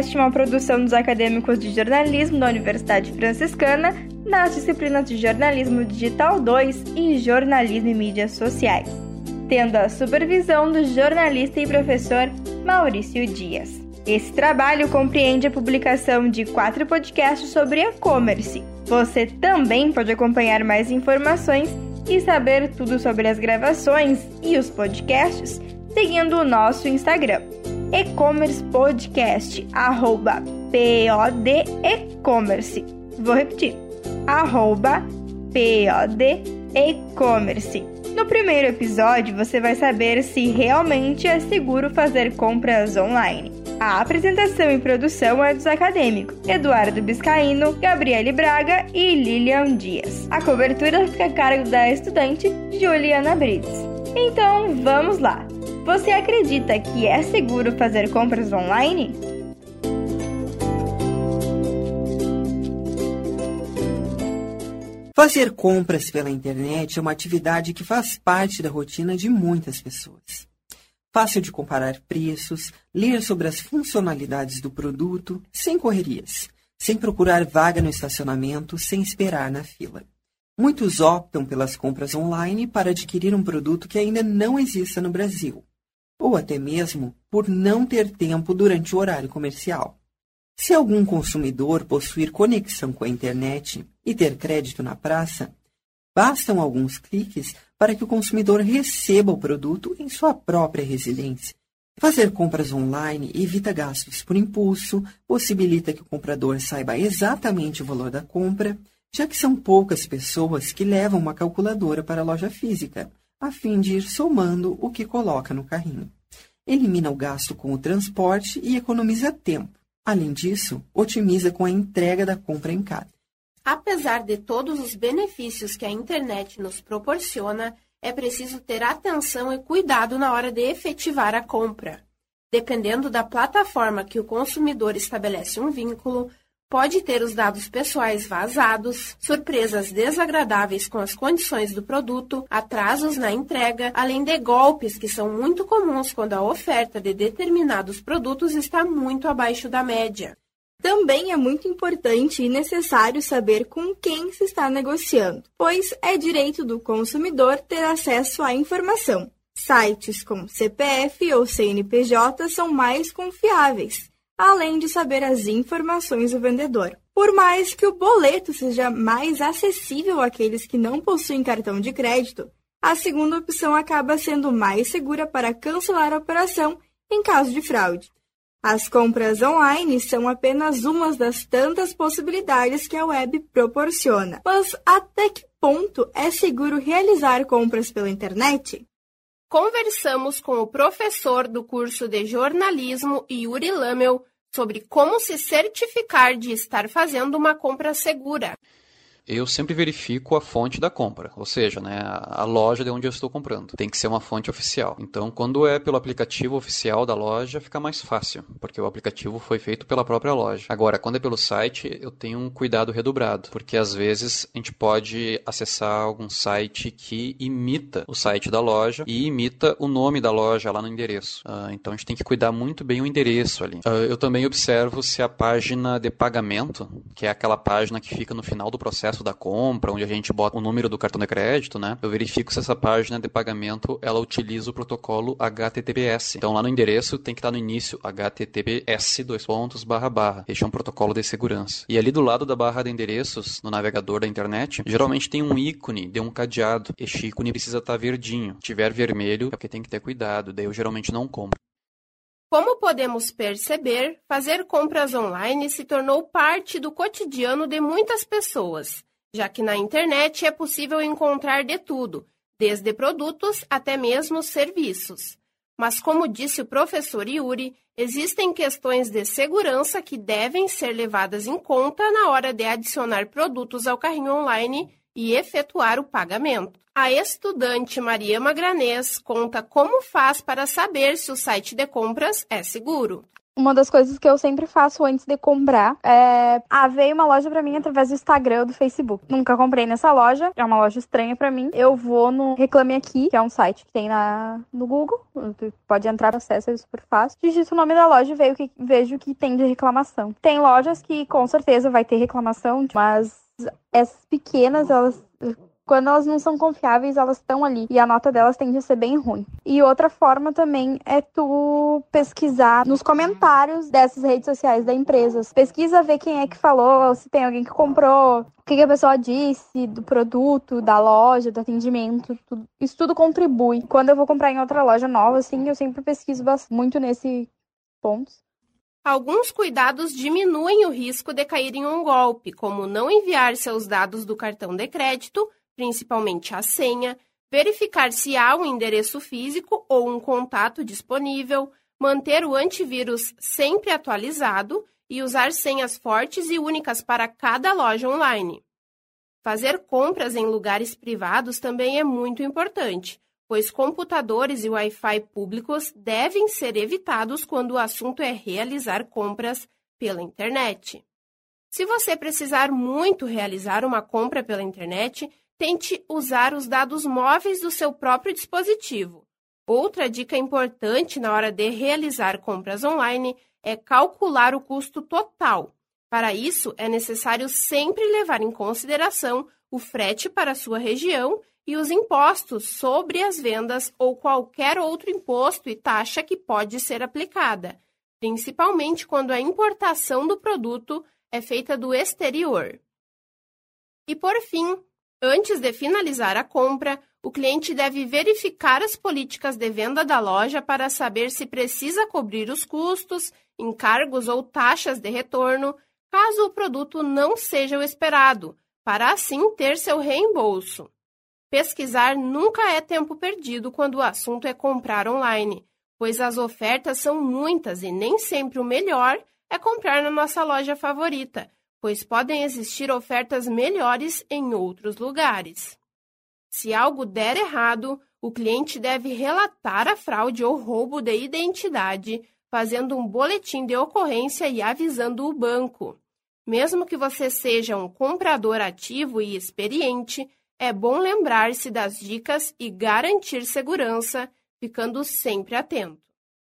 Podcast é uma produção dos acadêmicos de jornalismo da Universidade Franciscana nas disciplinas de Jornalismo Digital 2 e Jornalismo e Mídias Sociais, tendo a supervisão do jornalista e professor Maurício Dias. Esse trabalho compreende a publicação de quatro podcasts sobre e-commerce. Você também pode acompanhar mais informações e saber tudo sobre as gravações e os podcasts seguindo o nosso Instagram e-commerce podcast, arroba POD e-commerce. Vou repetir, arroba POD e-commerce. No primeiro episódio, você vai saber se realmente é seguro fazer compras online. A apresentação e produção é dos acadêmicos Eduardo Biscaíno, Gabriele Braga e Lilian Dias. A cobertura fica a cargo da estudante Juliana Brits. Então, vamos lá! Você acredita que é seguro fazer compras online? Fazer compras pela internet é uma atividade que faz parte da rotina de muitas pessoas. Fácil de comparar preços, ler sobre as funcionalidades do produto, sem correrias, sem procurar vaga no estacionamento, sem esperar na fila. Muitos optam pelas compras online para adquirir um produto que ainda não exista no Brasil ou até mesmo por não ter tempo durante o horário comercial. Se algum consumidor possuir conexão com a internet e ter crédito na praça, bastam alguns cliques para que o consumidor receba o produto em sua própria residência. Fazer compras online evita gastos por impulso, possibilita que o comprador saiba exatamente o valor da compra, já que são poucas pessoas que levam uma calculadora para a loja física a fim de ir somando o que coloca no carrinho. Elimina o gasto com o transporte e economiza tempo. Além disso, otimiza com a entrega da compra em casa. Apesar de todos os benefícios que a internet nos proporciona, é preciso ter atenção e cuidado na hora de efetivar a compra. Dependendo da plataforma que o consumidor estabelece um vínculo, pode ter os dados pessoais vazados, surpresas desagradáveis com as condições do produto, atrasos na entrega, além de golpes que são muito comuns quando a oferta de determinados produtos está muito abaixo da média. Também é muito importante e necessário saber com quem se está negociando, pois é direito do consumidor ter acesso à informação. Sites com CPF ou CNPJ são mais confiáveis além de saber as informações do vendedor. Por mais que o boleto seja mais acessível àqueles que não possuem cartão de crédito, a segunda opção acaba sendo mais segura para cancelar a operação em caso de fraude. As compras online são apenas uma das tantas possibilidades que a web proporciona. Mas até que ponto é seguro realizar compras pela internet? Conversamos com o professor do curso de jornalismo, Yuri Lamel, sobre como se certificar de estar fazendo uma compra segura eu sempre verifico a fonte da compra, ou seja, né, a loja de onde eu estou comprando. Tem que ser uma fonte oficial. Então, quando é pelo aplicativo oficial da loja, fica mais fácil, porque o aplicativo foi feito pela própria loja. Agora, quando é pelo site, eu tenho um cuidado redobrado, porque às vezes a gente pode acessar algum site que imita o site da loja e imita o nome da loja lá no endereço. Uh, então, a gente tem que cuidar muito bem o endereço ali. Uh, eu também observo se a página de pagamento, que é aquela página que fica no final do processo da compra, onde a gente bota o número do cartão de crédito, né? Eu verifico se essa página de pagamento ela utiliza o protocolo HTTPS. Então lá no endereço tem que estar no início HTTPS dois pontos barra barra. Este é um protocolo de segurança. E ali do lado da barra de endereços no navegador da internet, geralmente tem um ícone de um cadeado. Este ícone precisa estar verdinho. Se tiver vermelho, é porque tem que ter cuidado. Daí eu geralmente não compro. Como podemos perceber, fazer compras online se tornou parte do cotidiano de muitas pessoas já que na internet é possível encontrar de tudo, desde produtos até mesmo serviços. Mas, como disse o professor Yuri, existem questões de segurança que devem ser levadas em conta na hora de adicionar produtos ao carrinho online e efetuar o pagamento. A estudante Maria Magranês conta como faz para saber se o site de compras é seguro. Uma das coisas que eu sempre faço antes de comprar é. Ah, veio uma loja para mim através do Instagram ou do Facebook. Nunca comprei nessa loja, é uma loja estranha para mim. Eu vou no Reclame Aqui, que é um site que tem na, no Google. Pode entrar, acessa, é super fácil. Digito o nome da loja e vejo que, vejo que tem de reclamação. Tem lojas que com certeza vai ter reclamação, mas essas pequenas, elas quando elas não são confiáveis, elas estão ali. E a nota delas tende a ser bem ruim. E outra forma também é tu pesquisar nos comentários dessas redes sociais da empresa. Pesquisa ver quem é que falou, se tem alguém que comprou, o que, que a pessoa disse do produto, da loja, do atendimento. Tudo. Isso tudo contribui. Quando eu vou comprar em outra loja nova, assim, eu sempre pesquiso muito nesse ponto. Alguns cuidados diminuem o risco de cair em um golpe, como não enviar seus dados do cartão de crédito principalmente a senha, verificar se há um endereço físico ou um contato disponível, manter o antivírus sempre atualizado e usar senhas fortes e únicas para cada loja online. Fazer compras em lugares privados também é muito importante, pois computadores e Wi-Fi públicos devem ser evitados quando o assunto é realizar compras pela internet. Se você precisar muito realizar uma compra pela internet, tente usar os dados móveis do seu próprio dispositivo. Outra dica importante na hora de realizar compras online é calcular o custo total. Para isso, é necessário sempre levar em consideração o frete para a sua região e os impostos sobre as vendas ou qualquer outro imposto e taxa que pode ser aplicada, principalmente quando a importação do produto é feita do exterior. E por fim, Antes de finalizar a compra, o cliente deve verificar as políticas de venda da loja para saber se precisa cobrir os custos, encargos ou taxas de retorno, caso o produto não seja o esperado, para assim ter seu reembolso. Pesquisar nunca é tempo perdido quando o assunto é comprar online, pois as ofertas são muitas e nem sempre o melhor é comprar na nossa loja favorita pois podem existir ofertas melhores em outros lugares. Se algo der errado, o cliente deve relatar a fraude ou roubo de identidade, fazendo um boletim de ocorrência e avisando o banco. Mesmo que você seja um comprador ativo e experiente, é bom lembrar-se das dicas e garantir segurança, ficando sempre atento.